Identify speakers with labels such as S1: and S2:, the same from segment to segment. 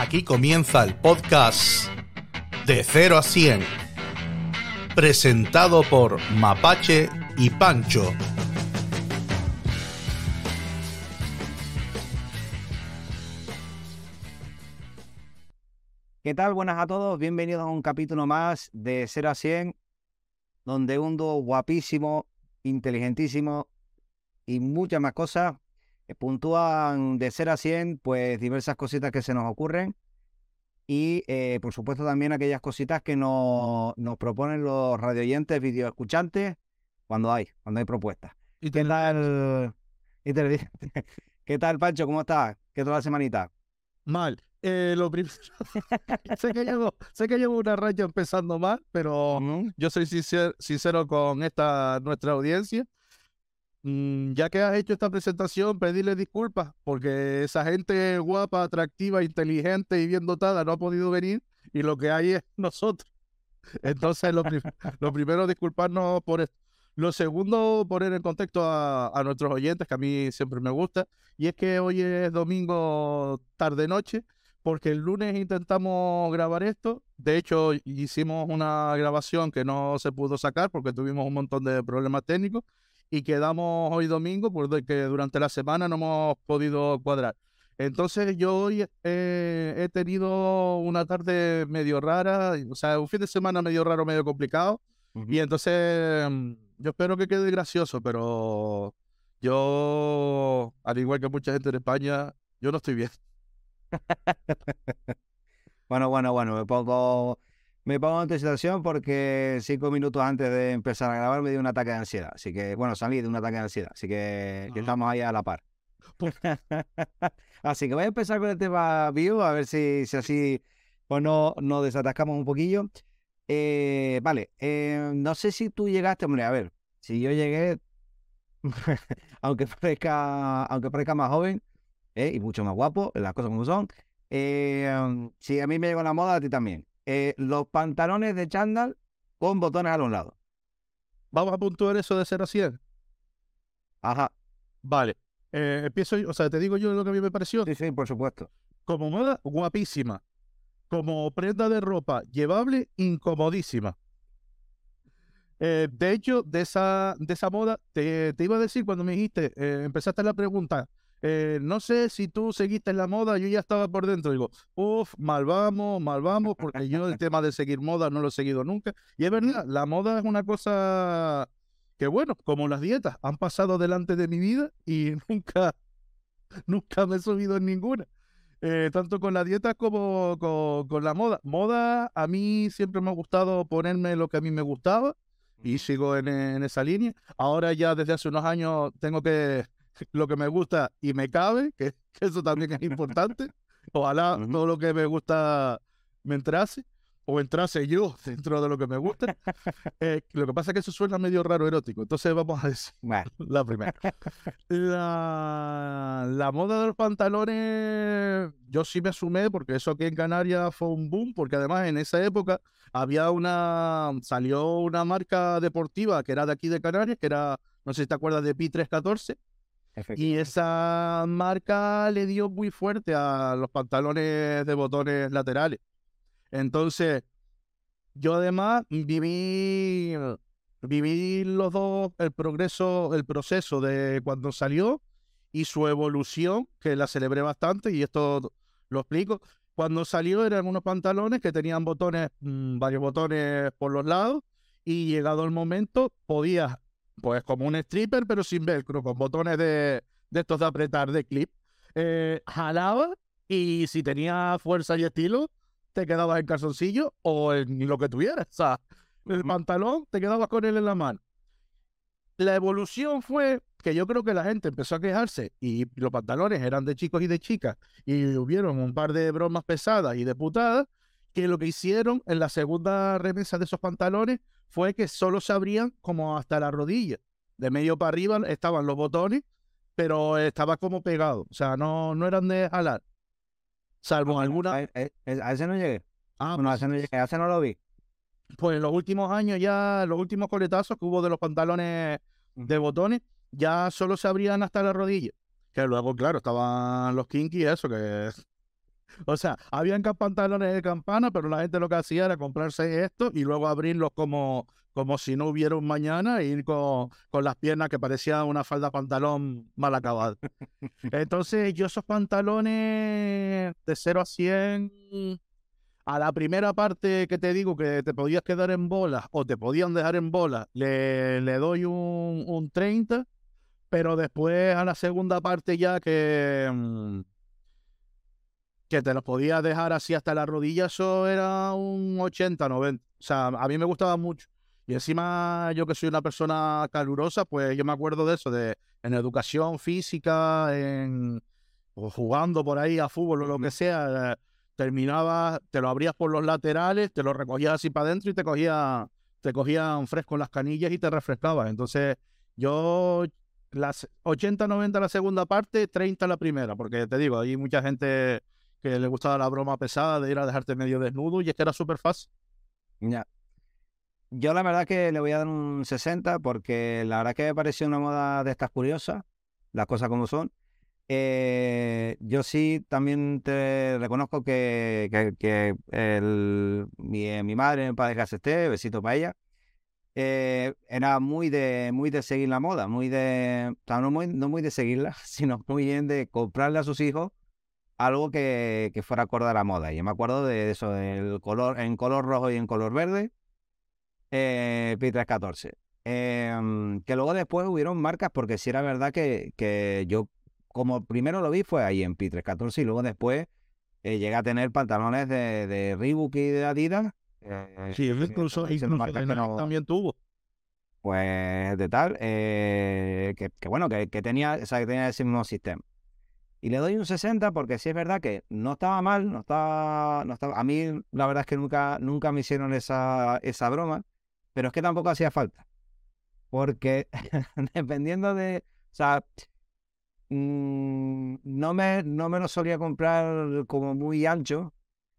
S1: Aquí comienza el podcast de 0 a 100, presentado por Mapache y Pancho.
S2: ¿Qué tal? Buenas a todos. Bienvenidos a un capítulo más de 0 a 100, donde un dúo guapísimo, inteligentísimo y muchas más cosas puntúan de 0 a 100 pues diversas cositas que se nos ocurren y eh, por supuesto también aquellas cositas que nos, nos proponen los radioyentes, videoescuchantes, cuando hay, cuando hay propuestas.
S3: Y
S2: ¿Qué tal? y te- ¿Qué tal, Pancho? ¿Cómo estás? ¿Qué tal la semanita?
S3: Mal. Eh, lo primero, sé, que llevo, sé que llevo una raya empezando mal, pero yo soy sincero, sincero con esta nuestra audiencia. Mm, ya que has hecho esta presentación, pedirle disculpas, porque esa gente guapa, atractiva, inteligente y bien dotada no ha podido venir y lo que hay es nosotros. Entonces, lo, prim- lo primero, disculparnos por esto. Lo segundo, poner en contexto a, a nuestros oyentes, que a mí siempre me gusta, y es que hoy es domingo tarde-noche, porque el lunes intentamos grabar esto. De hecho, hicimos una grabación que no se pudo sacar porque tuvimos un montón de problemas técnicos y quedamos hoy domingo porque durante la semana no hemos podido cuadrar. Entonces yo hoy eh, he tenido una tarde medio rara, o sea, un fin de semana medio raro, medio complicado. Y entonces mm, yo espero que quede gracioso, pero yo, al igual que mucha gente en España, yo no estoy bien.
S2: Bueno, bueno, bueno, me pongo, me pongo en tu situación porque cinco minutos antes de empezar a grabar me dio un ataque de ansiedad. Así que, bueno, salí de un ataque de ansiedad. Así que, que
S3: Ah.
S2: estamos ahí a la par.
S3: Pues-
S2: Así que voy a empezar con el tema bio, a ver si, si así pues no, nos desatascamos un poquillo. Eh, vale, eh, no sé si tú llegaste, hombre, a ver, si yo llegué, aunque parezca, aunque parezca más joven eh, y mucho más guapo, las cosas como son, si a mí me llegó la moda, a ti también. Eh, los pantalones de chándal con botones a los lados.
S3: Vamos a puntuar eso de 0 a 100.
S2: Ajá,
S3: Vale. Eh, empiezo yo, o sea, te digo yo lo que a mí me pareció.
S2: sí, sí, por supuesto.
S3: Como moda, guapísima. Como prenda de ropa, llevable, incomodísima. Eh, de hecho, de esa, de esa moda, te, te iba a decir cuando me dijiste, eh, empezaste la pregunta, eh, no sé si tú seguiste la moda, yo ya estaba por dentro. Digo, uff, mal vamos, mal vamos, porque yo el tema de seguir moda no lo he seguido nunca. Y es verdad, la moda es una cosa que, bueno, como las dietas, han pasado delante de mi vida y nunca, nunca me he subido en ninguna. Eh, tanto con la dieta como con, con la moda. Moda, a mí siempre me ha gustado ponerme lo que a mí me gustaba y sigo en, en esa línea. Ahora ya desde hace unos años tengo que lo que me gusta y me cabe, que, que eso también es importante. Ojalá
S2: Ujú.
S3: todo lo que me gusta me entrase o entrase yo dentro de lo que me gusta. Eh, lo que pasa es que eso suena medio raro erótico, entonces vamos a decir
S2: Bueno,
S3: la primera. La, la moda de los pantalones, yo sí me asumé porque eso aquí en Canarias fue un boom, porque además en esa época había una, salió una marca deportiva que era de aquí de Canarias, que era, no sé si te acuerdas de Pi 314, y esa marca le dio muy fuerte a los pantalones de botones laterales. Entonces, yo además viví, viví los dos, el progreso, el proceso de cuando salió y su evolución, que la celebré bastante, y esto lo explico. Cuando salió eran unos pantalones que tenían botones, mm, varios botones por los lados, y llegado el momento podías, pues como un stripper, pero sin velcro, con botones de, de estos de apretar, de clip. Eh, jalaba y si tenía fuerza y estilo, te quedabas en calzoncillo o en lo que tuvieras. O sea, el
S2: Ujú.
S3: pantalón te quedabas con él en la mano. La evolución fue que yo creo que la gente empezó a quejarse y los pantalones eran de chicos y de chicas y hubieron un par de bromas pesadas y de putadas que lo que hicieron en la segunda remesa de esos pantalones fue que solo se abrían como hasta la rodilla. De medio para arriba estaban los botones, pero estaba como pegado. O sea, no, no eran de jalar. Salvo alguna...
S2: A, a- a ese no llegué.
S3: Ah,
S2: Bueno, a
S3: pues,
S2: ese no llegué, a ese no lo vi.
S3: pues en los últimos años ya, los últimos coletazos que hubo de los pantalones de botones, ya solo se abrían hasta la rodilla. Que luego, claro, estaban los kinky y eso, que O sea, habían pantalones de campana, pero la gente lo que hacía era comprarse esto y luego abrirlos como, como si no hubiera un mañana e ir con, con las piernas que parecía una falda pantalón mal acabada. Entonces, yo esos pantalones de 0 a 100, a la primera parte que te digo que te podías quedar en bolas o te podían dejar en bolas, le, le doy un, un 30, pero después a la segunda parte ya que... que te los podías dejar así hasta la rodilla, eso era un 80, 90. O sea, a mí me gustaba mucho. Y encima yo que soy una persona calurosa, pues yo me acuerdo de eso, de en educación física, en jugando por ahí a fútbol o lo que sea, eh, terminabas, te lo abrías por los laterales, te lo recogías así para adentro y te cogía, te cogían fresco las canillas y te refrescabas. Entonces, yo las 80, 90 la segunda parte, 30 la primera, porque te digo, hay mucha gente que le gustaba la broma pesada de ir a dejarte medio desnudo y es que era súper fácil.
S2: Ya. Yo la verdad que le voy a dar un 60 porque la verdad que me pareció una moda de estas curiosas, las cosas como son. Eh, yo sí también te reconozco que, que, que el- mi, eh, mi madre, en paz descanse esté, besito para ella, eh, era muy de, muy de seguir la moda, muy de, no muy, no muy de seguirla, sino muy bien de comprarle a sus hijos algo que, que fuera acorde a la moda. Yo me acuerdo de eso, del color, en color rojo y en color verde, eh, Pi 314. Em, que luego después hubieron marcas, porque sí era verdad que, que yo, como primero lo vi, fue ahí en Pi 314 y luego después eh, llegué a tener pantalones de, de Reebok y de Adidas. eh,
S3: Sí, incluso, incluso de
S2: no-
S3: también tuvo.
S2: pues de tal, eh, que, que bueno, que, que tenía, o sea, que tenía ese mismo sistema. Y le doy un 60 porque sí es verdad que no estaba mal, no estaba, no estaba, a mí la verdad es que nunca, nunca me hicieron esa, esa broma, pero es que tampoco hacía falta. Porque dependiendo de, o sea, mm, no me, no me lo solía comprar como muy ancho.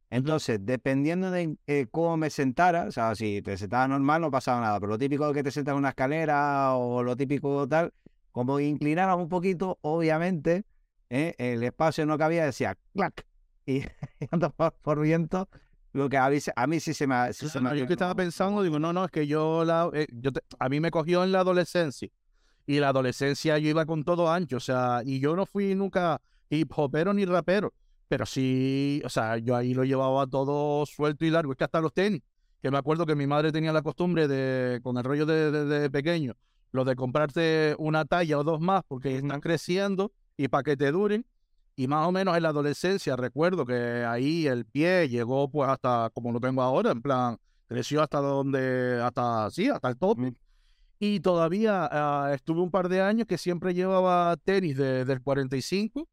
S2: Entonces, dependiendo de eh, cómo me sentara, o sea, si te sentaba normal no pasaba nada, pero lo típico de que te sentas en una escalera o lo típico tal, como inclinabas un poquito, obviamente, eh, el espacio no cabía, decía clac, y ando por, por viento, lo que a mí, a mí sí se me, sí se me
S3: yo que estaba pensando, digo, no, no, es que yo, la, eh, yo te- a mí me cogió en la adolescencia. Y la adolescencia yo iba con todo ancho, o sea, y yo no fui nunca hip hopero ni rapero, pero sí, o sea, yo ahí lo llevaba todo suelto y largo. Es que hasta los tenis, que me acuerdo que mi madre tenía la costumbre de, con el rollo de, de- de pequeño, lo de comprarte una talla o dos más porque están creciendo y para que te duren. Y más o menos en la adolescencia recuerdo que ahí el pie llegó pues hasta como lo tengo ahora, en plan, creció hasta donde, hasta, sí, hasta el tope. Y todavía ah, estuve un par de años que siempre llevaba tenis de- del 45,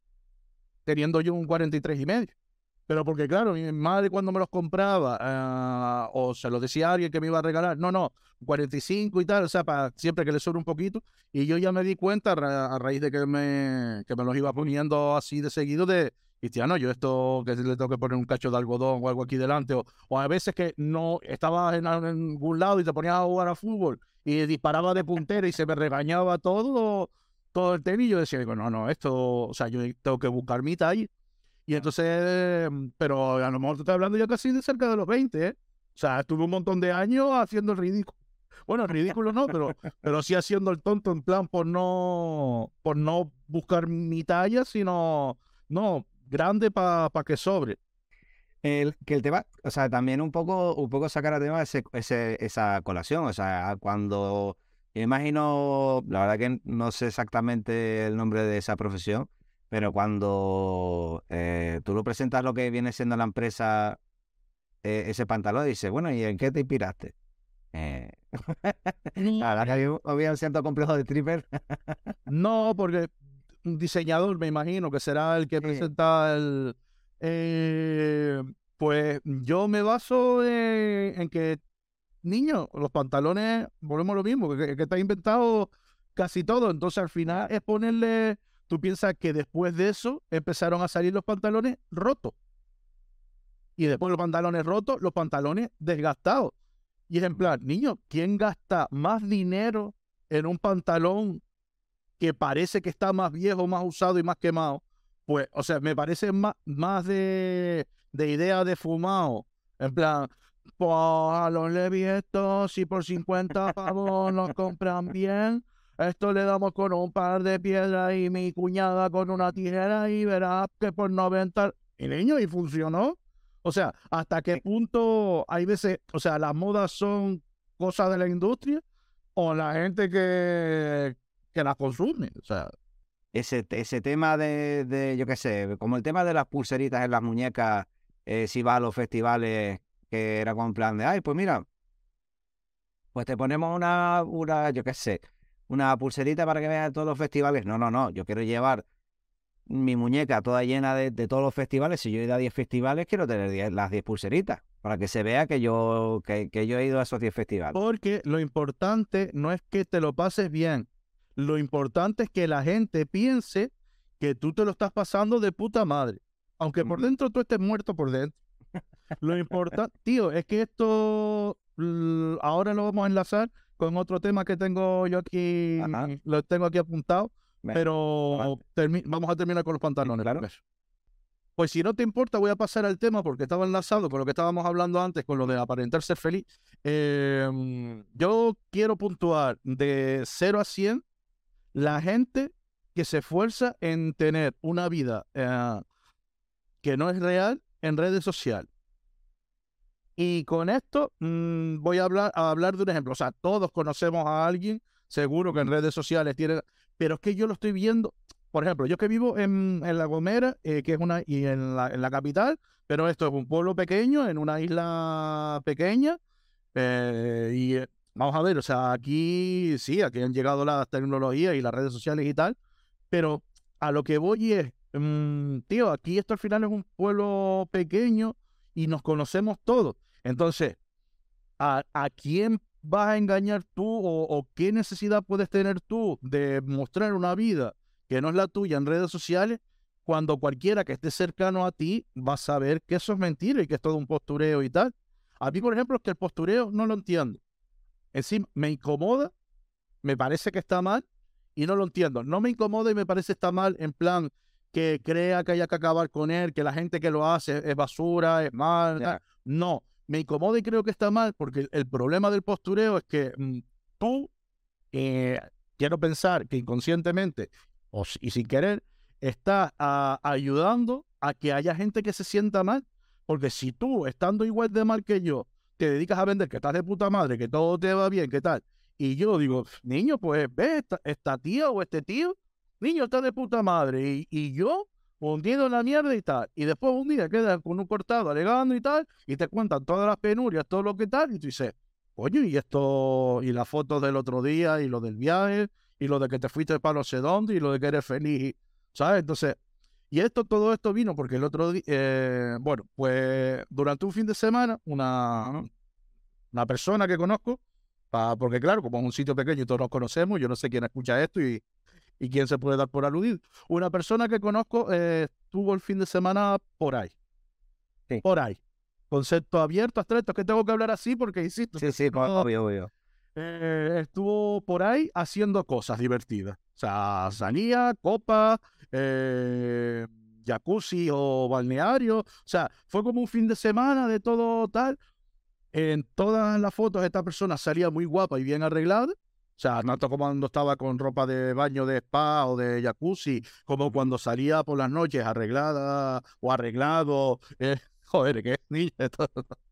S3: teniendo yo un 43 y medio. Pero porque, claro, mi madre cuando me los compraba, ah, o se los decía a alguien que me iba a regalar, no, no, 45 y tal, o sea, para siempre que le sobre un poquito. Y yo ya me di cuenta a, ra- a raíz de que me, que me los iba poniendo así de seguido de, Cristiano, yo esto que le tengo que poner un cacho de algodón o algo aquí delante, o, o a veces que no estabas en, algún lado y te ponías a jugar a fútbol y disparaba de puntera y se me regañaba todo, todo el tenis, yo decía, digo, no, no, esto, o sea, yo tengo que buscar mi talla. Y entonces, mm, pero a lo mejor te estoy hablando ya casi de cerca de los 20, ¿eh? O sea, estuve un montón de años haciendo el ridículo. Bueno, el ridículo no, pero, pero sí haciendo el tonto en plan por no, por no buscar mi talla, sino, no, grande para que sobre.
S2: El, que el tema, o sea, también un poco, un poco sacar a tema ese, ese- esa colación, o sea, cuando, imagino, la verdad que no sé exactamente el nombre de esa profesión, pero cuando eh, tú lo presentas lo que viene siendo la empresa, eh, ese pantalón, dices, bueno, ¿y en qué te inspiraste? Eh, la verdad que había, había un cierto complejo de stripper.
S3: No, porque un diseñador, me imagino, que será el que
S2: Sí.
S3: presenta el... eh, pues yo me baso en, en que, niño, los pantalones, volvemos a lo mismo, que, que está inventado casi todo. Entonces al final es ponerle... Tú piensas que después de eso empezaron a salir los pantalones rotos. Y después los pantalones rotos, los pantalones desgastados. Y es en plan, niño, ¿quién gasta más dinero en un pantalón que parece que está más viejo, más usado y más quemado, Pues, o sea, me parece más, más de, de idea de fumado. En plan, pues a los si por 50 pavos nos compran bien, esto le damos con un par de piedras y mi cuñada con una tijera y verás que por 90... Y niño, y funcionó. O sea, ¿hasta qué punto hay veces, o sea, las modas son cosas de la industria o la gente que, que las consume? O sea,
S2: ese, ese tema de, de, yo qué sé, como el tema de las pulseritas en las muñecas, eh, si vas a los festivales, que era con plan de, ay, pues mira, pues te ponemos una, una yo qué sé, una pulserita para que veas todos los festivales. No, no, no, yo quiero llevar mi muñeca toda llena de, de todos los festivales. Si yo he ido a 10 festivales, quiero tener 10, las 10 pulseritas para que se vea que yo, que, que yo he ido a esos 10 festivales.
S3: Porque lo importante no es que te lo pases bien, lo importante es que la gente piense que tú te lo estás pasando de puta madre. Aunque por dentro tú estés muerto por dentro. Lo importante, tío, es que esto ahora lo vamos a enlazar con otro tema que tengo yo aquí, Ajá. lo tengo aquí apuntado, pero vamos a terminar con los pantalones.
S2: Claro.
S3: Pues. pues si no te importa, voy a pasar al tema porque estaba enlazado con lo que estábamos hablando antes, con lo de aparentar ser feliz. Eh, yo quiero puntuar de 0 a 100 la gente que se esfuerza en tener una vida eh, que no es real en redes sociales. Y con esto mmm, voy a hablar, a hablar de un ejemplo. O sea, todos conocemos a alguien, seguro que en redes sociales tiene, pero es que yo lo estoy viendo. Por ejemplo, yo que vivo en, en La Gomera, eh, que es una, y en la, en la, capital, pero esto es un pueblo pequeño, en una isla pequeña, eh, y Vamos a ver, o sea, aquí sí, aquí han llegado las tecnologías y las redes sociales y tal, pero a lo que voy es, mmm, tío, aquí esto al final es un pueblo pequeño y nos conocemos todos. Entonces, ¿a, a quién vas a engañar tú o, o, qué necesidad puedes tener tú de mostrar una vida que no es la tuya en redes sociales cuando cualquiera que esté cercano a ti va a saber que eso es mentira y que es todo un postureo y tal? A mí, por ejemplo, es que el postureo no lo entiendo. Encima, me incomoda, me parece que está mal y no lo entiendo. No me incomoda y me parece está mal en plan que crea que haya que acabar con él, que la gente que lo hace es basura, es mal. Yeah. No, me incomoda y creo que está mal porque el, problema del postureo es que mmm, tú, eh, quiero pensar que inconscientemente o, y sin querer, estás a, ayudando a que haya gente que se sienta mal. Porque si tú, estando igual de mal que yo, te dedicas a vender, que estás de puta madre, que todo te va bien, ¿qué tal? Y yo digo, niño, pues ve, esta, tía o este tío, niño, está de puta madre. Y yo, hundido en la mierda y tal. Y después un día quedan con un cortado alegando y tal, y te cuentan todas las penurias, todo lo que tal, y tú dices, coño, y esto, y las fotos del otro día, y lo del viaje, y lo de que te fuiste para no sé dónde, y lo de que eres feliz, ¿sabes? Entonces, y esto, todo esto vino porque el otro día, eh, bueno, pues durante un fin de semana, una, una persona que conozco, pa, porque claro, como es un sitio pequeño y todos nos conocemos, yo no sé quién escucha esto y, y quién se puede dar por aludido. Una persona que conozco eh, estuvo el fin de semana por ahí.
S2: Sí.
S3: Por ahí. Concepto abierto, abstracto, que tengo que hablar así porque insisto.
S2: Sí, sí, no, obvio, obvio.
S3: Eh, estuvo por ahí haciendo cosas divertidas. O sea, salía, copa, eh, jacuzzi o balneario. O sea, fue como un fin de semana de todo tal. En todas las fotos esta persona salía muy guapa y bien arreglada. O sea, tanto como cuando estaba con ropa de baño de spa o de jacuzzi, como cuando salía por las noches arreglada o arreglado. Eh, joder, qué niña.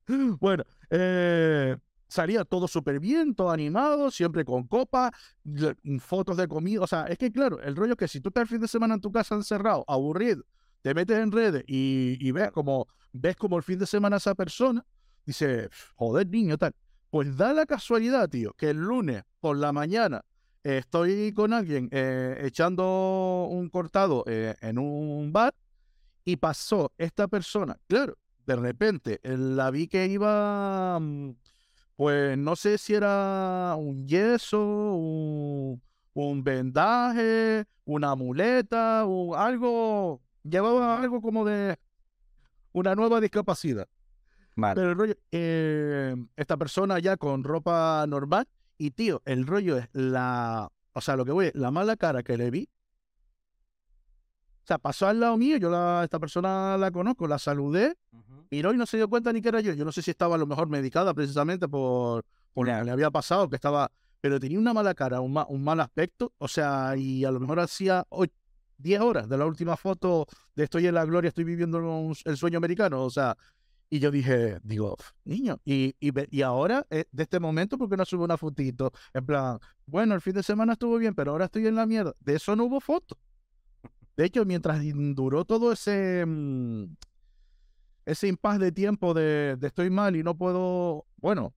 S3: bueno, eh, salía todo súper bien, todo animado, siempre con copa, fotos de comida. O sea, es que claro, el rollo es que si tú estás el fin de semana en tu casa encerrado, aburrido, te metes en redes y, y ves como ves como el fin de semana esa persona, dice, joder, niño, tal. Pues da la casualidad, tío, que el lunes por la mañana eh, estoy con alguien eh, echando un cortado eh, en un bar y pasó esta persona. Claro, de repente la vi que iba. Mm, pues no sé si era un yeso, un, un vendaje, una muleta, o algo, llevaba algo como de una nueva discapacidad.
S2: Vale.
S3: Pero el rollo, eh, esta persona ya con ropa normal, y tío, el rollo es la, o sea, lo que voy, la mala cara que le vi, O sea, pasó al lado mío, yo la, esta persona la conozco, la saludé, miró y no se dio cuenta ni que era yo. Yo no sé si estaba a lo mejor medicada precisamente por, por lo que le había pasado, que estaba, pero tenía una mala cara, un, ma- un mal aspecto, o sea, y a lo mejor hacía ocho- 10 horas de la última foto de Estoy en la Gloria, estoy viviendo un- el sueño americano, o sea, y yo dije, digo, niño, y, y, y ahora, eh, de este momento, ¿por qué no subo una fotito? En plan, bueno, el fin de semana estuvo bien, pero ahora estoy en la mierda. De eso no hubo foto. De hecho, mientras duró todo ese, mm, ese impas de tiempo de, de estoy mal y no puedo, bueno,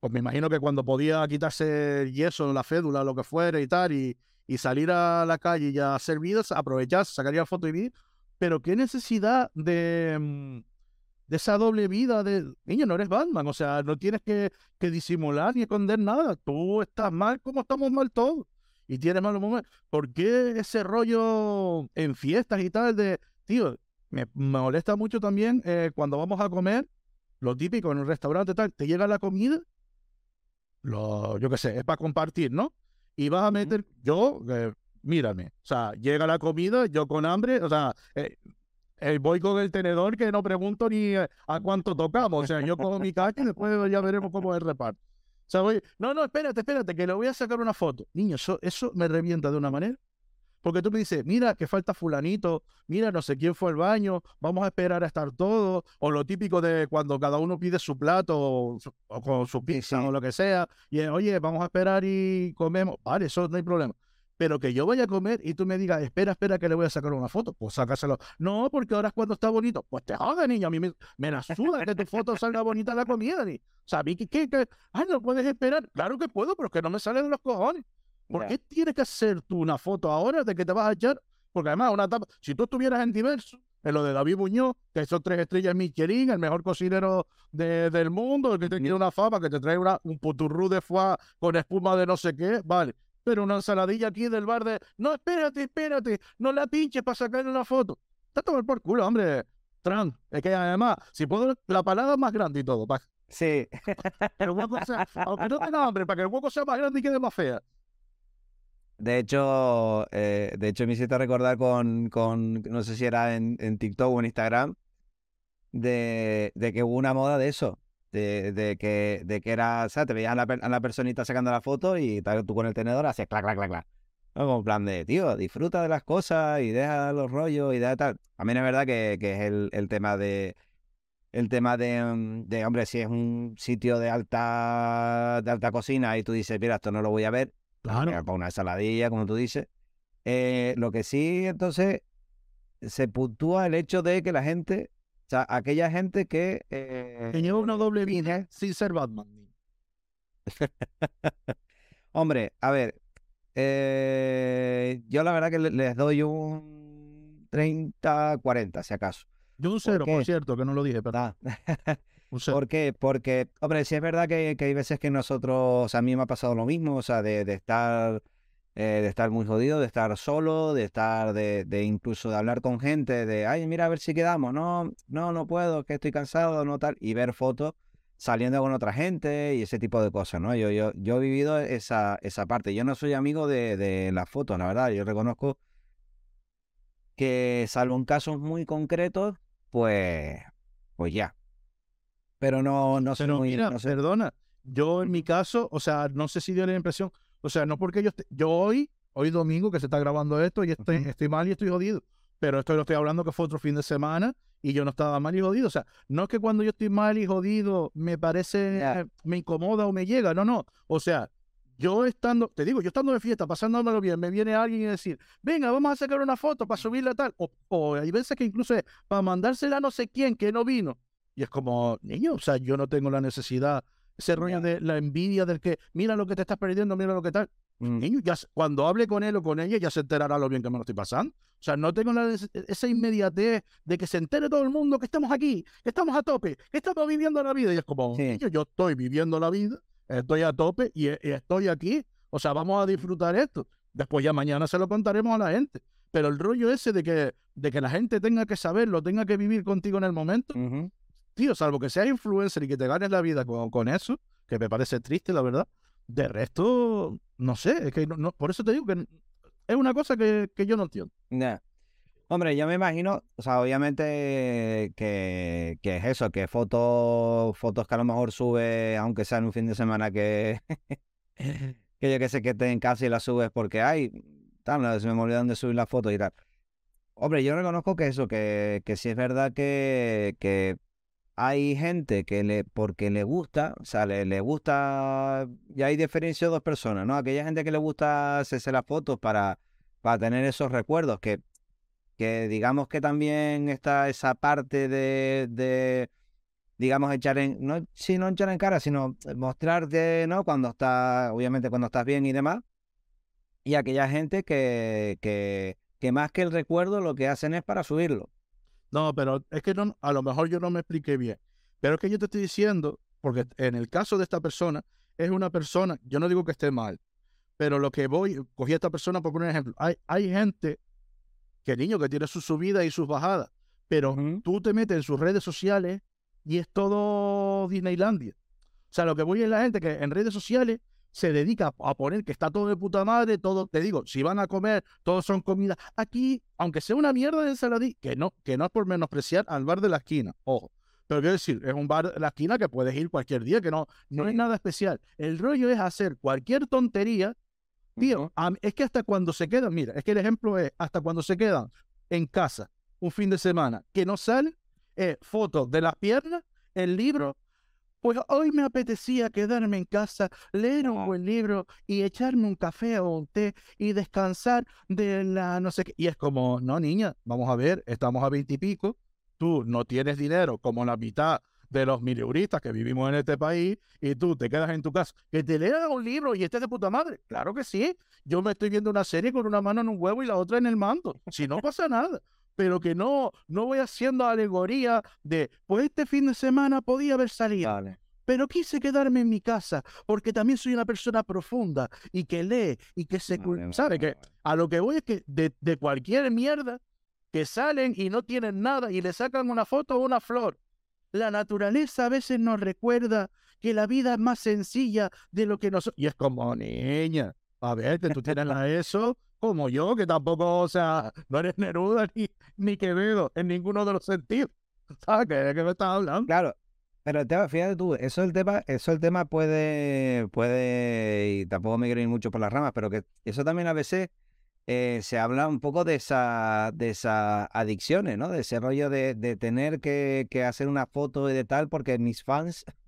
S3: pues me imagino que cuando podía quitarse el yeso, la fédula, lo que fuera y tal, y, y salir a la calle y a hacer vidas, aprovechar, sacaría foto y vídeo. Pero qué necesidad de, mm, de esa doble vida de, niño, no eres Batman, o sea, no tienes que, que disimular ni esconder nada. Tú estás mal como estamos mal todos. Y tienes malos momentos. ¿Por qué ese rollo en fiestas y tal de, tío, me, me molesta mucho también eh, cuando vamos a comer, lo típico en un restaurante tal, te llega la comida, lo, yo qué sé, es para compartir, ¿no? Y vas a meter, yo, eh, mírame, o sea, llega la comida, yo con hambre, o sea, eh, eh, voy con el tenedor que no pregunto ni eh, a cuánto tocamos, o sea, yo cojo mi caca y después ya veremos cómo es el reparto. O sea, voy, no, no, espérate, espérate, que le voy a sacar una foto. Niño, eso, eso me revienta de una manera. Porque tú me dices, mira, que falta fulanito, mira, no sé quién fue al baño, vamos a esperar a estar todos, o lo típico de cuando cada uno pide su plato o, con su pizza
S2: sí.
S3: o lo que sea, y oye, vamos a esperar y comemos, vale, eso no hay problema. Pero que yo vaya a comer y tú me digas, espera, espera, que le voy a sacar una foto, pues sácaselo. No, porque ahora es cuando está bonito. Pues te jodas, niño, a mí me, me la suda que tu foto salga bonita la comida, ni. Mí que, que, que- ah, no puedes esperar. Claro que puedo, pero es que no me sale de los cojones. ¿Por qué tienes que hacer tú una foto ahora de que te vas a echar? Porque además, una tapa, si tú estuvieras en diverso, en lo de David Muñoz, que son tres estrellas Michelin, el mejor cocinero de- del mundo, el que te quiere una fama, que te trae una, un puturrú de foie con espuma de no sé qué, vale. Pero una ensaladilla aquí del bar de, no, espérate, espérate, no la pinches para sacarle una foto. Está tomar por culo, hombre. Trump. Es que además, si puedo, la palada más grande y todo. Para
S2: Sí,
S3: el hueco sea, aunque no tenga hambre, para que el hueco sea más grande y quede más fea.
S2: de hecho, eh, de hecho me hiciste recordar con, con, no sé si era en, en TikTok o en Instagram, de, de que hubo una moda de eso, de, de que, de que era, o sea, te veías a la, a la personita sacando la foto y tal, tú con el tenedor hacías clac, clac, clac, clac. ¿no? Como en plan de, tío, disfruta de las cosas y deja los rollos y deja tal. A mí es verdad que, que es el, el tema de, el tema de, mm, de, hombre, si es un sitio de alta, de alta cocina y tú dices, mira, esto no lo voy a ver,
S3: Claro.
S2: para una ensaladilla, como tú dices. Eh, lo que sí, entonces, se puntúa el hecho de que la gente, o sea, aquella gente que... eh,
S3: Que lleva una doble vida sin ser Batman.
S2: Hombre, a ver, eh, yo la verdad que le- les doy un 30-40, si acaso.
S3: Yo un cero, por cierto, que no lo dije, pero
S2: ¿verdad?
S3: un cero.
S2: ¿Por qué? Porque, hombre, sí es verdad que, que hay veces que nosotros, a mí me ha pasado lo mismo, o sea, de, de estar, eh, de estar muy jodido, de estar solo, de estar, de, de incluso de hablar con gente, de, ay, mira, a ver si quedamos, no, no, no puedo, que estoy cansado, no tal, y ver fotos saliendo con otra gente y ese tipo de cosas, ¿no? Yo, yo, yo he vivido esa, esa parte. Yo no soy amigo de, de las fotos, la verdad. Yo reconozco que, salvo en casos muy concretos, pues, pues ya. Pero no, no soy
S3: Pero
S2: muy,
S3: mira,
S2: no sé.
S3: perdona, yo en mi caso, o sea, no sé si dio la impresión, o sea, no porque yo esté, yo hoy, hoy domingo que se está grabando esto y estoy,
S2: Ujú.
S3: estoy mal y estoy jodido, pero esto lo estoy hablando que fue otro fin de semana y yo no estaba mal y jodido, o sea, no es que cuando yo estoy mal y jodido me parece,
S2: Ya.
S3: eh, me incomoda o me llega, no, no, o sea, yo estando, te digo, yo estando de fiesta, pasándomelo bien, me viene alguien y decir, venga, vamos a sacar una foto para subirla tal, o, o hay veces que incluso es para mandársela a no sé quién que no vino. Y es como, niño, o sea, yo no tengo la necesidad, ese rollo de la envidia del que, mira lo que te estás perdiendo, mira lo que tal.
S2: Mm,
S3: Niño, ya, cuando hable con él o con ella, ya se enterará lo bien que me lo estoy pasando. O sea, no tengo la nece- esa inmediatez de que se entere todo el mundo que estamos aquí, que estamos a tope, que estamos viviendo la vida. Y es como,
S2: Sí.
S3: niño, yo estoy viviendo la vida, estoy a tope y, y estoy aquí. O sea, vamos a disfrutar esto. Después ya mañana se lo contaremos a la gente. Pero el rollo ese de que, de que la gente tenga que saberlo, tenga que vivir contigo en el momento,
S2: ujú.
S3: Tío, salvo que seas influencer y que te ganes la vida con, con eso, que me parece triste, la verdad. De resto, no sé, es que no, no- por eso te digo que es una cosa que, que yo no entiendo.
S2: Ya. Hombre, yo me imagino, o sea, obviamente que, que es eso, que fotos, fotos que a lo mejor sube, aunque sea en un fin de semana que, que yo que sé que esté en casa y la subes porque hay, tal, se me olvidan de subir la foto y tal. Hombre, yo reconozco que eso, que, que sí es verdad que, que hay gente que le, porque le gusta, o sea, le, le gusta, y hay diferencia de dos personas, ¿no? Aquella gente que le gusta hacerse las fotos para, para tener esos recuerdos, que que digamos que también está esa parte de, de digamos, echar en, no, si no echar en cara, sino mostrarte, ¿no? Cuando estás, obviamente cuando estás bien y demás. Y aquella gente que, que, que más que el recuerdo lo que hacen es para subirlo.
S3: No, pero es que no, a lo mejor yo no me expliqué bien. Pero es que yo te estoy diciendo, porque en el caso de esta persona, es una persona, yo no digo que esté mal, pero lo que voy, cogí a esta persona por poner un ejemplo. Hay, hay gente que niño que tiene sus subidas y sus bajadas, pero tú te metes en sus redes sociales y es todo Disneylandia. O sea, lo que voy es la gente que en redes sociales se dedica a poner que está todo de puta madre, todo, te digo, si van a comer, todos son comida. Aquí, aunque sea una mierda de ensaladilla, que no, que no es por menospreciar al bar de la esquina, ojo. Pero quiero decir, es un bar de la esquina que puedes ir cualquier día, que no, no es nada especial. El rollo es hacer cualquier tontería Tío, es que hasta cuando se quedan, mira, es que el ejemplo es hasta cuando se quedan en casa un fin de semana que no sale, eh, fotos de las piernas, el libro. Pues hoy me apetecía quedarme en casa, leer un buen libro y echarme un café o un té y descansar de la no sé qué. Y es como, no, niña, vamos a ver, estamos a veintipico, tú no tienes dinero como la mitad de los mileuristas que vivimos en este país y tú te quedas en tu casa, que te leas un libro y estés de puta madre. Claro que sí. Yo me estoy viendo una serie con una mano en un huevo y la otra en el mando. Si no pasa nada. Pero que no, no voy haciendo alegoría de, pues este fin de semana podía haber salido. Pero quise quedarme en mi casa porque también soy una persona profunda y que lee y que se... ¿Sabe? Que a lo que voy es que de, de cualquier mierda que salen y no tienen nada y le sacan una foto o una flor la naturaleza a veces nos recuerda que la vida es más sencilla de lo que nosotros... Y es como, niña, a ver, que tú tienes la ESO como yo, que tampoco, o sea, no eres Neruda ni, ni Quevedo en ninguno de los sentidos. ¿Sabes qué, me estás hablando?
S2: Claro, pero el tema, fíjate tú, eso el tema, eso el tema puede, puede, y tampoco me quiero ir mucho por las ramas, pero que eso también a veces eh, se habla un poco de esa de esas adicciones, ¿no? De ese rollo de, de tener que, que, hacer una foto y de tal porque mis fans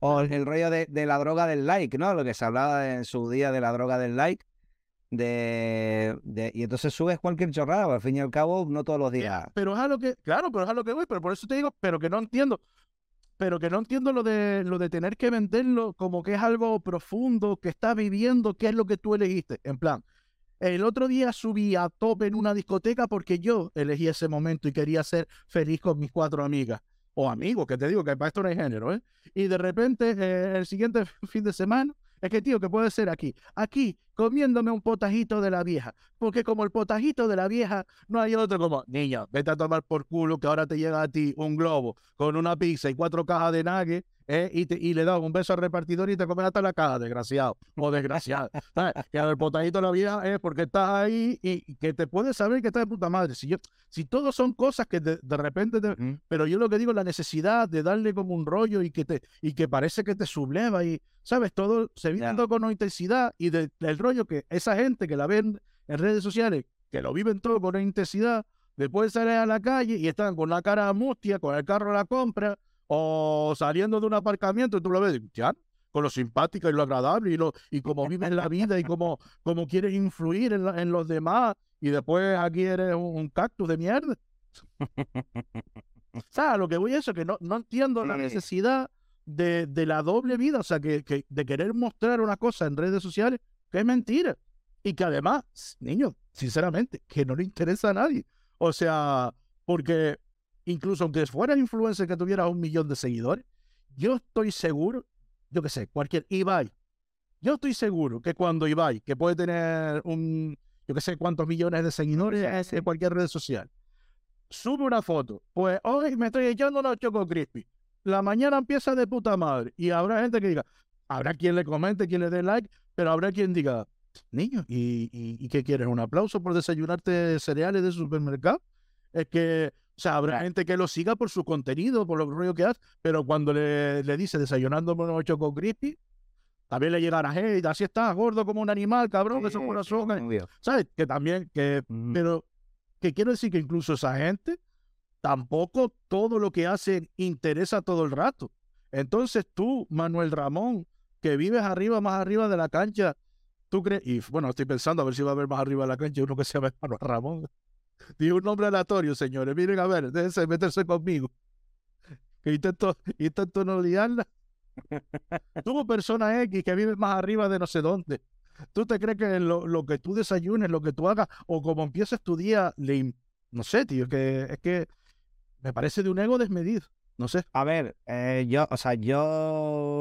S2: o el rollo de, la droga del like, ¿no? Lo que se hablaba en su día de la droga del like. De, de, y entonces subes cualquier chorrada, al fin y al cabo, no todos los días.
S3: Pero es a lo que, claro, pero es a lo que voy, pero por eso te digo, pero que no entiendo, pero que no entiendo lo de lo de tener que venderlo como que es algo profundo, que está viviendo, qué es lo que tú elegiste. En plan, el otro día subí a tope en una discoteca porque yo elegí ese momento y quería ser feliz con mis cuatro amigas o amigos, que te digo que para esto no hay género, ¿eh? Y de repente, eh, el siguiente fin de semana, es que, tío, que puede ser aquí. Aquí, comiéndome un potajito de la vieja. Porque como el potajito de la vieja, no hay otro como, niña, vete a tomar por culo que ahora te llega a ti un globo con una pizza y cuatro cajas de nugget ¿eh? y, y, le das un beso al repartidor y te comes hasta la caja, desgraciado o desgraciado. que el potajito de la vida es porque estás ahí y, que te puedes saber que estás de puta madre. Si, yo, si todos son cosas que de, de repente, pero yo lo que digo, la necesidad de darle como un rollo y que, te, y que parece que te subleva y, ¿sabes? Todo se viene con una intensidad y del rollo que esa gente que la ven en redes sociales, que lo viven todo con una intensidad, después salen a la calle y están con la cara mustia, con el carro a la compra, o saliendo de un aparcamiento y tú lo ves, ya, con lo simpática y lo agradable y, lo, y cómo vives la vida y cómo, cómo quieres influir en, en, los demás y después aquí eres un, cactus de mierda. o sea, lo que voy a eso, que no, no entiendo la necesidad de, de la doble vida, o sea, que, que, de querer mostrar una cosa en redes sociales que es mentira. Y que además, niño, sinceramente, que no le interesa a nadie. O sea, porque incluso aunque fuera influencer que tuviera un millón de seguidores, yo estoy seguro, yo qué sé, cualquier Ibai, yo estoy seguro que cuando Ibai, que puede tener un, yo qué sé cuántos millones de seguidores en cualquier red social, sube una foto, pues hoy me estoy echando unos Choco Crispy. La mañana empieza de puta madre y habrá gente que diga, habrá quien le comente, quien le dé like, pero habrá quien diga, niño, ¿y, y, y qué quieres? ¿Un aplauso por desayunarte cereales de supermercado? Es que, o sea, habrá gente que lo siga por su contenido, por lo rollo que hace, pero cuando le, le dice desayunando unos ocho con crispy, también le llegará, hey, así estás, gordo como un animal, cabrón, que son
S2: Sí,
S3: corazones.
S2: obvio.
S3: ¿Sabes? Que también, que, pero, que quiero decir que incluso esa gente, tampoco todo lo que hacen interesa todo el rato. Entonces tú, Manuel Ramón, que vives arriba, más arriba de la cancha, tú crees, y bueno, estoy pensando a ver si va a haber más arriba de la cancha uno que se llama Manuel Ramón. Dije un nombre aleatorio, señores. Miren, a ver, déjense meterse conmigo. Que intento, intento no liarla. Tú, persona X, que vives más arriba de no sé dónde. ¿Tú te crees que lo, lo que tú desayunes, lo que tú hagas, o como empieces tu día, le no sé, tío, que es que me parece de un ego desmedido. No sé.
S2: A ver, eh, yo, o sea, yo,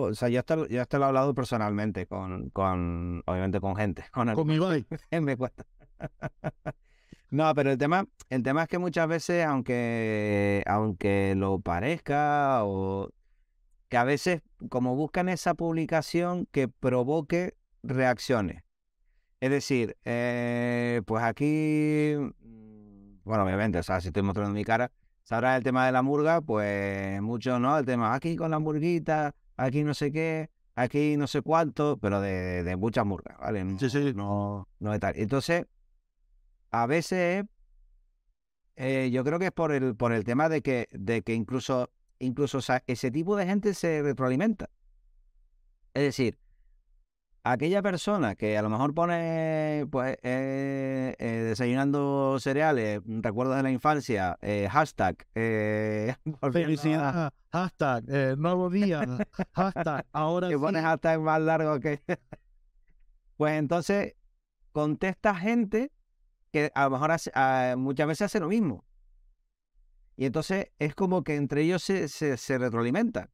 S2: o sea, yo esto, yo esto lo he hablado personalmente con, con, obviamente con gente, con el
S3: Con Ibai.
S2: me cuesta. No, pero el tema, el tema es que muchas veces, aunque, aunque lo parezca, o que a veces como buscan esa publicación que provoque reacciones. Es decir, eh, pues aquí, mm, bueno, obviamente, o sea, si estoy mostrando mi cara, sabrás el tema de la murga, pues mucho, ¿no? El tema aquí con la murguita, aquí no sé qué, aquí no sé cuánto, pero de, de muchas murgas, ¿vale? No,
S3: Sí, sí.
S2: no, no de tal. Entonces, a veces eh, yo creo que es por el, por el tema de que, de que incluso, incluso o sea, ese tipo de gente se retroalimenta. Es decir, aquella persona que a lo mejor pone pues eh, eh, desayunando cereales, recuerdos de la infancia, eh, hashtag, eh, a-
S3: Felicidad. Hashtag. eh, nuevo día. Hashtag. Ahora
S2: que
S3: sí.
S2: pones hashtag más largo que. Pues entonces contesta gente que a lo mejor hace- ah, muchas veces hace lo mismo. Y entonces es como que entre ellos se, se, se retroalimentan.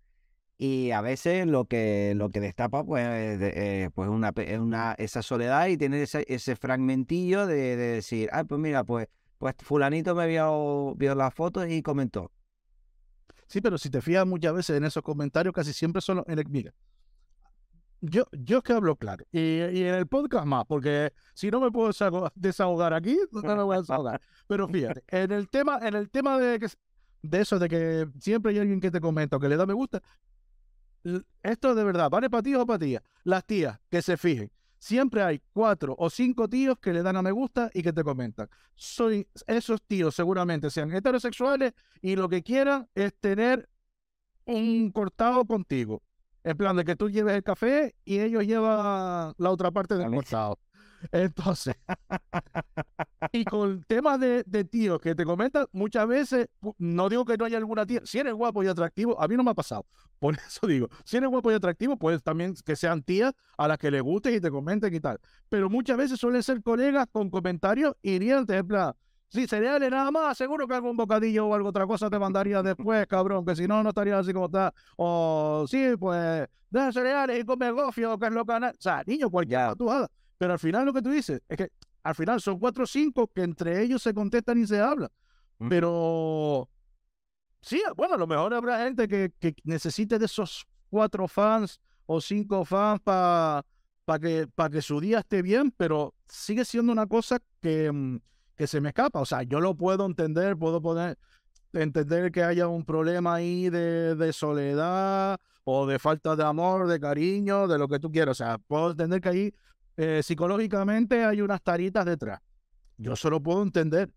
S2: Y a veces lo que, lo que destapa pues, de- eh, pues una, una, esa soledad y tener ese, ese fragmentillo de, de decir, ah, pues mira, pues, pues fulanito me vio, vio las fotos y comentó.
S3: Sí, pero si te fijas muchas veces en esos comentarios, casi siempre son los enemigos. Yo, yo es que hablo claro. Y, y en el podcast más, porque si no me puedo desahogar, aquí, no me voy a desahogar. Pero fíjate, en el tema, en el tema de que de eso, de que siempre hay alguien que te comenta o que le da me gusta, esto de verdad, ¿vale para tíos o para tías? Las tías, que se fijen. Siempre hay cuatro o cinco tíos que le dan a me gusta y que te comentan. Soy, esos tíos seguramente sean heterosexuales y lo que quieran es tener un cortado contigo. En plan de que tú lleves el café y ellos llevan la otra parte del cortado. Entonces, y con temas de, de tíos que te comentan, muchas veces, no digo que no haya alguna tía, si eres guapo y atractivo, a mí no me ha pasado. Por eso digo, si eres guapo y atractivo, pues también que sean tías a las que le guste y te comenten y tal. Pero muchas veces suelen ser colegas con comentarios hirientes, en plan, Sí, cereales nada más, seguro que algún bocadillo o algo otra cosa te mandaría después, cabrón, que si no, no estarías así como está. O sí, pues, deja cereales y come gofio, que es lo que... O sea, niño, cualquier
S2: Ya.
S3: patujada. Pero al final lo que tú dices es que al final son cuatro o cinco que entre ellos se contestan y se hablan.
S2: Mm.
S3: Pero sí, bueno, a lo mejor habrá gente que, que necesite de esos cuatro fans o cinco fans para que, pa que su día esté bien, pero sigue siendo una cosa que, mm, que se me escapa. O sea, yo lo puedo entender, puedo poner, entender que haya un problema ahí de, de soledad o de falta de amor, de cariño, de lo que tú quieras. O sea, puedo entender que ahí eh, psicológicamente hay unas taritas detrás. Yo solo puedo entender.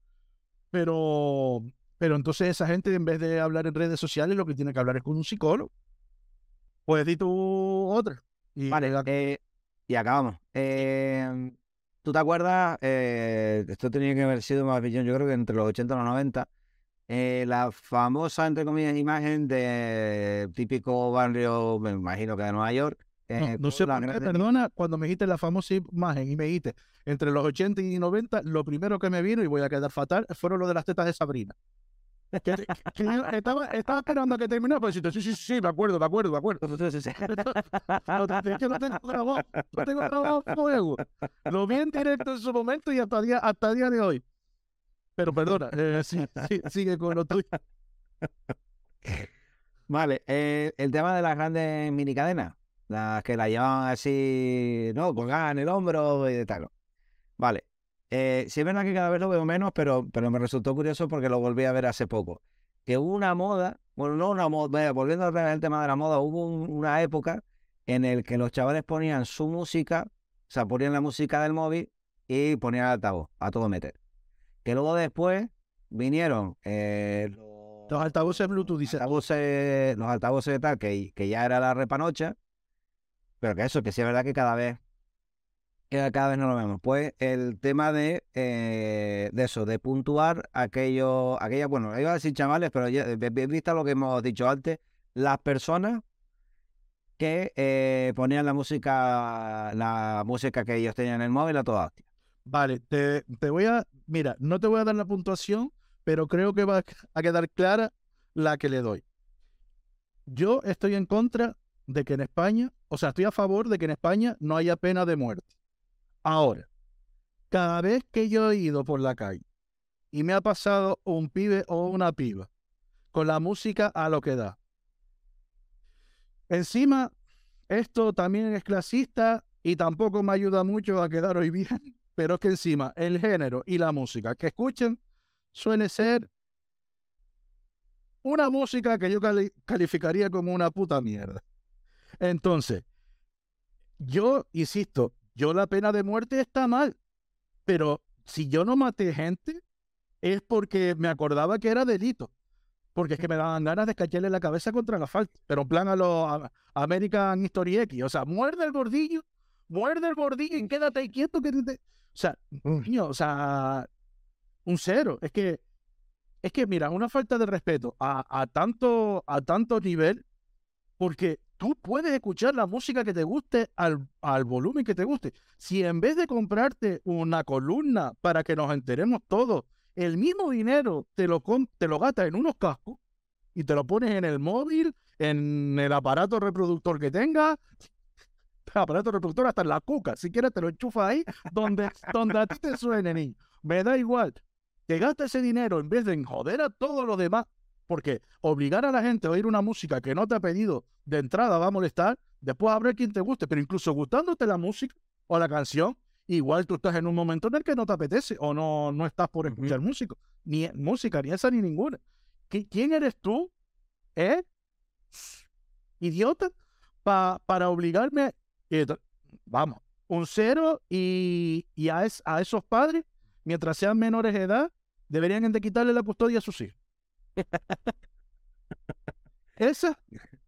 S3: Pero, pero entonces esa gente en vez de hablar en redes sociales lo que tiene que hablar es con un psicólogo. Puedes decir tú otra. Y
S2: Vale, eh, y acabamos. Eh, ¿Tú te acuerdas? Eh, esto tenía que haber sido más bien, yo creo que entre los 80 y los 90. eh, la famosa, entre comillas, imagen de típico barrio, me imagino que de Nueva York.
S3: no,
S2: eh,
S3: no sé por qué, perdona, cuando me dijiste la famosa imagen y me dijiste entre los 80 y 90, lo primero que me vino, y voy a quedar fatal, fueron lo de las tetas de Sabrina. Que, que yo estaba, estaba esperando a que terminara para decirte, sí, sí, sí, me acuerdo, me acuerdo, me acuerdo. Que no tengo grabado, no tengo grabado fuego. Lo vi en directo en su momento y hasta día, hasta día de hoy. Pero perdona, eh, sí, sí, sigue con lo tuyo.
S2: Vale, eh, el tema de las grandes minicadenas, las que la llevan así, ¿no? Colgadas en el hombro y de tal. Vale, Eh, sí es verdad que cada vez lo veo menos, pero, pero me resultó curioso porque lo volví a ver hace poco. Que hubo una moda, bueno, no una moda, volviendo al tema de la moda, hubo un- una época en el que los chavales ponían su música, o sea, ponían la música del móvil y ponían el altavoz, a todo meter. Que luego después vinieron eh, los,
S3: altavoces Bluetooth, dice.
S2: altavoces, los altavoces de tal, que, que ya era la repanocha, pero que eso, que sí es verdad que cada vez, cada vez no lo vemos. Pues el tema de, eh, de eso, de puntuar aquello, aquellas, bueno, iba a decir chavales, pero ya, eh, vi- vista lo que hemos dicho antes, las personas que eh, ponían la música, la música que ellos tenían en el móvil a toda hostia.
S3: Vale, te, te voy a. Mira, no te voy a dar la puntuación, pero creo que va a quedar clara la que le doy. Yo estoy en contra de que en España, o sea, estoy a favor de que en España no haya pena de muerte. Ahora, cada vez que yo he ido por la calle y me ha pasado un pibe o una piba con la música a lo que da. Encima, esto también es clasista y tampoco me ayuda mucho a quedar hoy bien, pero es que encima el género y la música que escuchen suele ser una música que yo cali- calificaría como una puta mierda. Entonces, yo insisto, yo la pena de muerte está mal, pero si yo no maté gente es porque me acordaba que era delito. Porque es que me daban ganas de escacharle la cabeza contra la falta. Pero en plan a los a- American History X. O sea, muerde el gordillo, muerde el gordillo y quédate ahí quieto. Que te- te- O sea, niño, o sea, un cero. Es que, es que, mira, una falta de respeto a, a tanto, a tanto nivel, porque tú puedes escuchar la música que te guste al, al volumen que te guste. Si en vez de comprarte una columna para que nos enteremos todos, el mismo dinero te lo, te lo gastas en unos cascos y te lo pones en el móvil, en el aparato reproductor que tengas, aparato reproductor hasta en la cuca, si quieres te lo enchufas ahí donde, donde a ti te suene, niño. Me da igual. Que gasta ese dinero en vez de en joder a todos los demás, porque obligar a la gente a oír una música que no te ha pedido de entrada va a molestar, después habrá quien te guste, pero incluso gustándote la música o la canción, igual tú estás en un momento en el que no te apetece o no, no estás por escuchar música, ni música, ni esa ni ninguna. ¿Qui- ¿Quién eres tú? ¿Eh? ¿Idiota? Pa- para obligarme. eh, vamos, un cero y, y a, es- a esos padres, mientras sean menores de edad, deberían de quitarle la custodia a sus hijos. Esa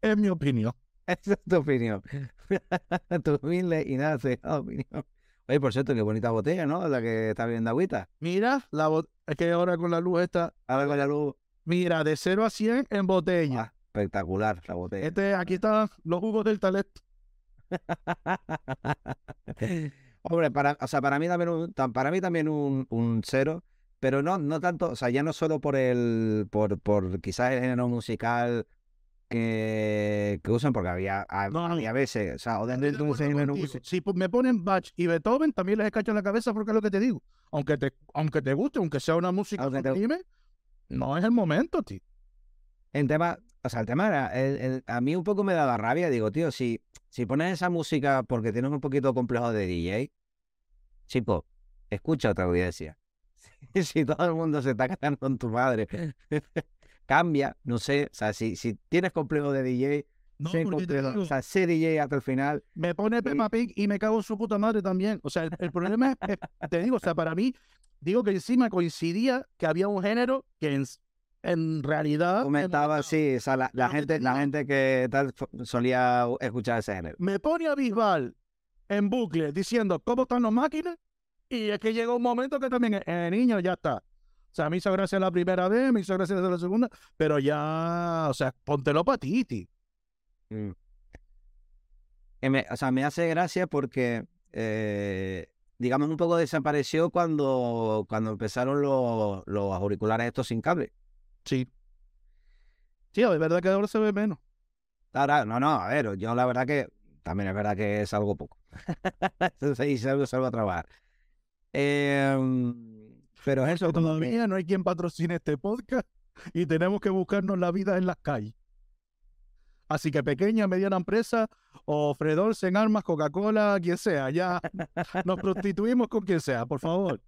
S3: es mi opinión.
S2: Esa es tu opinión. tu humilde y nada cegada opinión. Oye, por cierto, qué bonita botella, ¿no? La que está viendo agüita.
S3: Mira, la es que ahora con la luz esta,
S2: Ahora con la luz.
S3: mira, de 0 a 100 en botella.
S2: Ah, espectacular la botella.
S3: Este, aquí están los jugos del talento.
S2: Hombre, para, o sea, para mí también un, para mí también un, un cero, pero no, no tanto, o sea, ya no solo por el, por, por quizás el género musical que, que usan, porque había,
S3: No, a
S2: había veces, o sea, o
S3: de
S2: de
S3: acuerdo
S2: género musical.
S3: Si me ponen Bach y Beethoven, también les escacho en la cabeza porque es lo que te digo. Aunque te, aunque te guste, aunque sea una música
S2: te-
S3: sublime, no es el momento, tío.
S2: El tema, o sea, el tema era, el- el- a mí un poco me daba rabia, digo, tío, si, si pones esa música porque tienes un poquito complejo de DJ, chico, escucha otra audiencia. Si todo el mundo se está casando con tu madre, cambia, no sé, o sea, si, si tienes complejo de DJ,
S3: No,
S2: sé complejo,
S3: digo,
S2: o sea, sé DJ hasta el final.
S3: me pone Peppa Pig y me cago en su puta madre también. O sea, el, el problema es, es- te digo, o sea, para mí, digo que encima coincidía que había un género que en, en realidad...
S2: Comentaba, sí, o sea, la, la gente,
S3: te
S2: la gente que tal solía escuchar ese género.
S3: me pone a Bisbal en bucle diciendo cómo están las máquinas y es que llega un momento que también, eh, niño, ya está. O sea, me hizo gracia la primera vez, me hizo gracia la segunda, pero ya, o sea, póntelo para ti, tío.
S2: Mm. Me- o sea, me hace gracia porque, eh, digamos, un poco desapareció cuando, cuando empezaron los, los auriculares estos sin cable.
S3: Sí. Tío, es verdad que ahora se ve menos.
S2: Ahora, no, no, a ver, yo la verdad que también es verdad que es algo poco. y salgo, salgo a trabajar. Em, pero es eso,
S3: Todavía no hay quien patrocine este podcast y tenemos que buscarnos la vida en las calles. Así que pequeña, mediana empresa, o Fredor, en armas, Coca-Cola, quien sea, ya nos prostituimos con quien sea, por favor.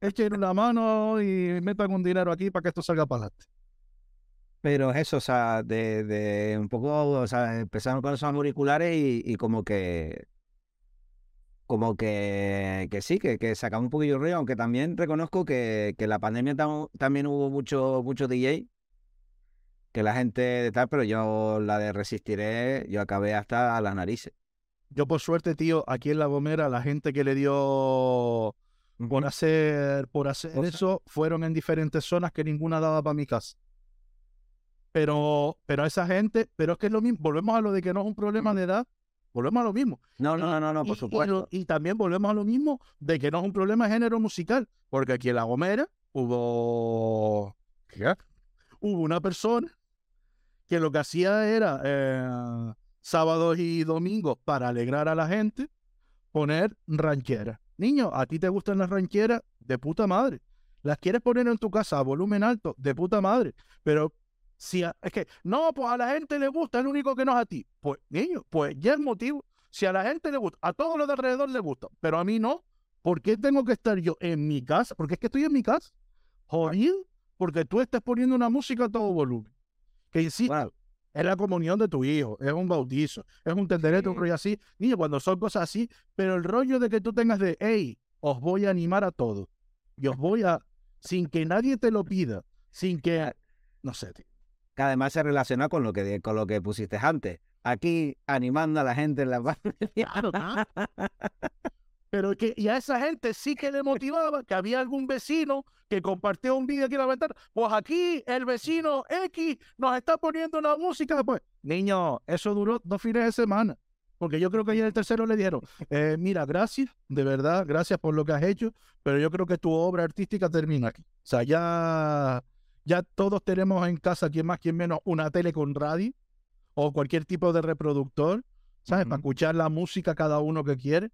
S3: Echen una mano y metan un dinero aquí para que esto salga para adelante.
S2: Pero es eso, o sea, de, de un poco, o sea, empezaron con esos auriculares y, y como que como que, que sí, que, que sacamos un poquillo de ruido, aunque también reconozco que, que la pandemia tam- también hubo mucho, mucho DJ, que la gente de tal, pero yo la de Resistiré, yo acabé hasta a las narices.
S3: Yo, por suerte, tío, aquí en La Gomera, la gente que le dio por hacer, por hacer eso fueron en diferentes zonas que ninguna daba para mi casa. Pero, pero a esa gente, pero es que es lo mismo, volvemos a lo de que no es un problema de edad, volvemos a lo mismo.
S2: No, no, no, no, no, por
S3: y
S2: supuesto.
S3: Y, también volvemos a lo mismo de que no es un problema de género musical, porque aquí en La Gomera hubo, ¿qué? hubo una persona que lo que hacía era eh, sábados y domingos para alegrar a la gente, poner rancheras. Niño, ¿a ti te gustan las rancheras? De puta madre. ¿Las quieres poner en tu casa a volumen alto? De puta madre. Pero si a- es que, no, pues a la gente le gusta, es lo único que no es a ti. Pues, niño, pues ya es motivo. Si a la gente le gusta, a todos los de alrededor le gusta, pero a mí no, ¿por qué tengo que estar yo en mi casa? Porque es que estoy en mi casa. Jodido, porque tú estás poniendo una música a todo volumen. Que insisto, es la comunión de tu hijo, es un bautizo, es un tenderete, un rollo así. Niño, cuando son cosas así, pero el rollo de que tú tengas de, hey, os voy a animar a todos. Y os voy a, sin que nadie te lo pida, sin que, no sé, tío.
S2: Que además se relaciona con lo que, con lo que pusiste antes. Aquí animando a la gente en la pandemia.
S3: Claro, Pero que, y a esa gente sí que le motivaba que había algún vecino que compartió un vídeo aquí en la ventana. Pues aquí el vecino X nos está poniendo una música. Pues, niño, eso duró dos fines de semana. Porque yo creo que en el tercero le dijeron, eh, mira, gracias, de verdad, gracias por lo que has hecho, pero yo creo que tu obra artística termina aquí. O sea, ya, ya todos tenemos en casa, quien más, quien menos, una tele con radio o cualquier tipo de reproductor, ¿sabes? Para escuchar la música cada uno que quiere.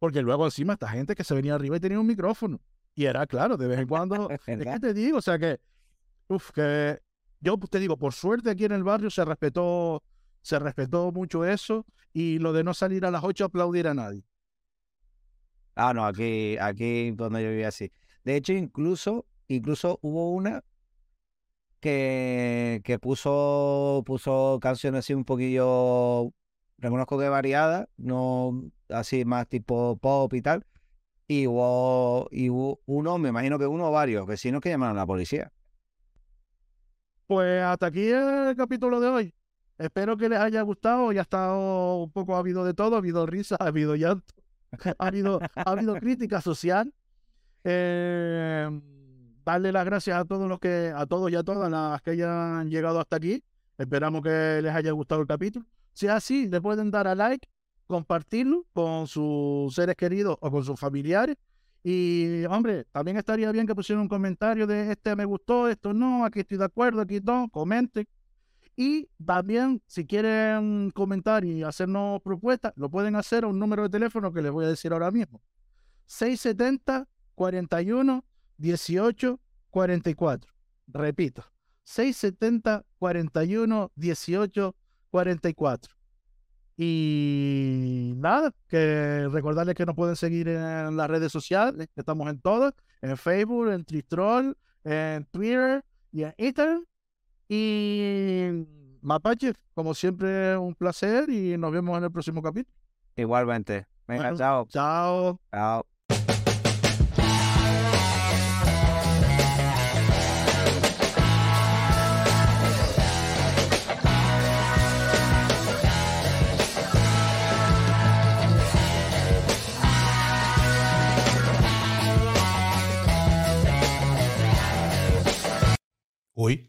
S3: Porque luego encima esta gente que se venía arriba y tenía un micrófono. Y era claro, de vez en cuando. es que te digo, o sea que. Uf, que. Yo te digo, por suerte aquí en el barrio se respetó, se respetó mucho eso. Y lo de no salir a las 8 a aplaudir a nadie.
S2: Ah, no, aquí, aquí donde yo vivía así. De hecho, incluso, incluso hubo una que, puso, puso canciones así un poquillo, reconozco que variadas, no así más tipo pop y tal. Y hubo, y hubo uno, me imagino que uno o varios vecinos que llamaron a la policía.
S3: Pues hasta aquí el capítulo de hoy. Espero que les haya gustado. Ya ha estado un poco, ha habido de todo, ha habido risa, ha habido llanto, ha habido, ha habido crítica social. Eh, darle las gracias a todos los que, a todos y a todas las que hayan llegado hasta aquí. Esperamos que les haya gustado el capítulo. Si es así, le pueden dar a like, compartirlo con sus seres queridos o con sus familiares. Y, hombre, también estaría bien que pusieran un comentario de este me gustó, esto no, aquí estoy de acuerdo, aquí no, comenten. Y también, si quieren comentar y hacernos propuestas, lo pueden hacer a un número de teléfono que les voy a decir ahora mismo. 670 41 18 44. Repito, 670 41 18 44. Y nada, que recordarles que nos pueden seguir en las redes sociales, que estamos en todas, en Facebook, en Tristrol, en Twitter y en Instagram. Y Mapache, como siempre, un placer y nos vemos en el próximo capítulo.
S2: Igualmente. Venga,
S3: Bueno.
S2: chao.
S3: Chao.
S2: Chao.
S1: Uy,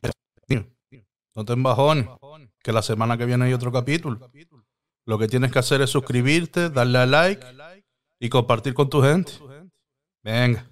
S1: no te embajones, que la semana que viene hay otro capítulo. Lo que tienes que hacer es suscribirte, darle a like y compartir con tu gente. Venga.